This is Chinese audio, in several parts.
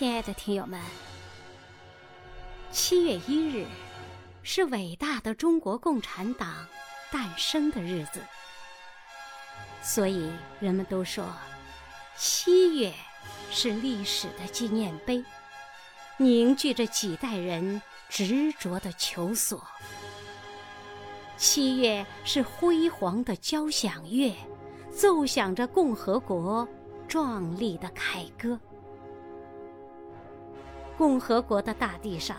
亲爱的听友们，七月一日是伟大的中国共产党诞生的日子，所以人们都说七月是历史的纪念碑，凝聚着几代人执着的求索。七月是辉煌的交响乐，奏响着共和国壮丽的凯歌。共和国的大地上，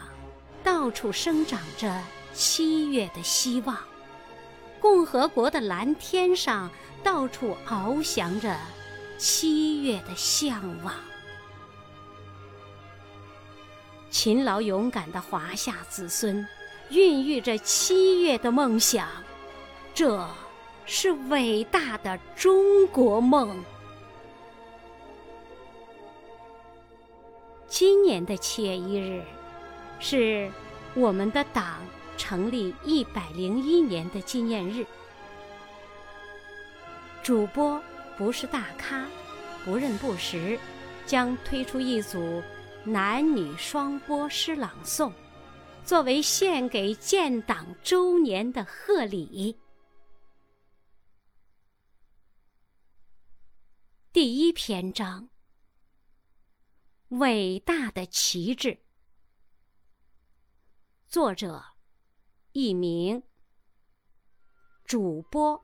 到处生长着七月的希望；共和国的蓝天上，到处翱翔着七月的向往。勤劳勇敢的华夏子孙，孕育着七月的梦想，这是伟大的中国梦。今年的七月一日，是我们的党成立一百零一年的纪念日。主播不是大咖，不认不识，将推出一组男女双播诗朗诵，作为献给建党周年的贺礼。第一篇章。伟大的旗帜。作者：佚名。主播：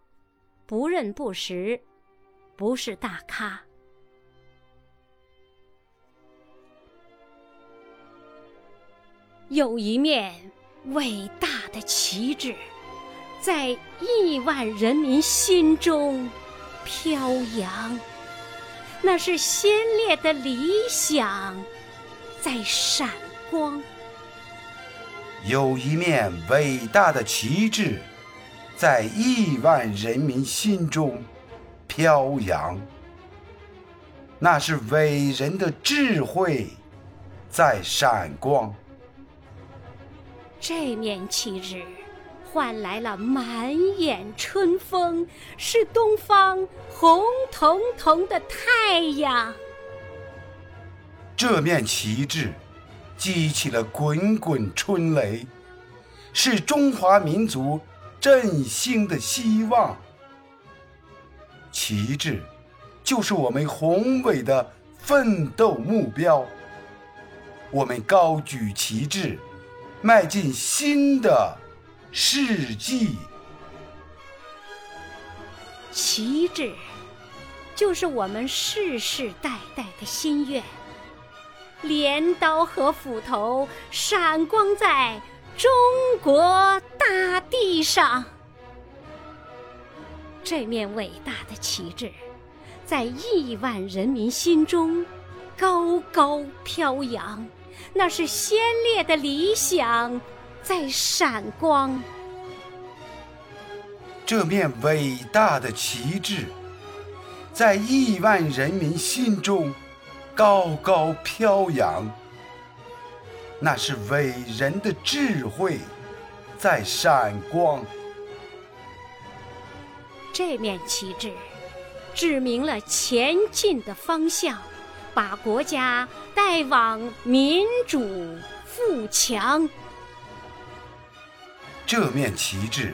不认不识，不是大咖。有一面伟大的旗帜，在亿万人民心中飘扬。那是先烈的理想在闪光，有一面伟大的旗帜在亿万人民心中飘扬。那是伟人的智慧在闪光。这面旗帜。换来了满眼春风，是东方红彤彤的太阳。这面旗帜激起了滚滚春雷，是中华民族振兴的希望。旗帜就是我们宏伟的奋斗目标。我们高举旗帜，迈进新的。世纪，旗帜就是我们世世代代的心愿。镰刀和斧头闪光在中国大地上，这面伟大的旗帜在亿万人民心中高高飘扬，那是先烈的理想。在闪光，这面伟大的旗帜，在亿万人民心中高高飘扬。那是伟人的智慧在闪光。这面旗帜指明了前进的方向，把国家带往民主富强。这面旗帜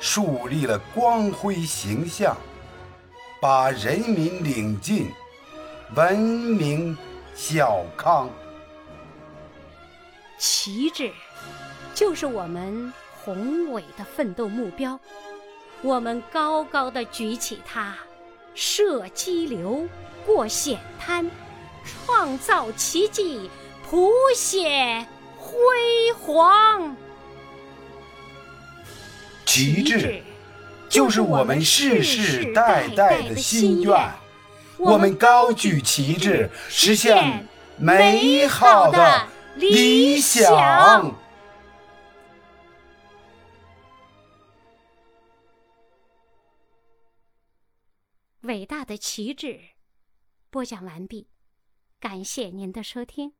树立了光辉形象，把人民领进文明小康。旗帜就是我们宏伟的奋斗目标，我们高高的举起它，射激流，过险滩，创造奇迹，谱写辉煌。旗帜就是我们世世代代的心愿，我们高举旗帜，实现美好的理想。伟大的旗帜，播讲完毕，感谢您的收听。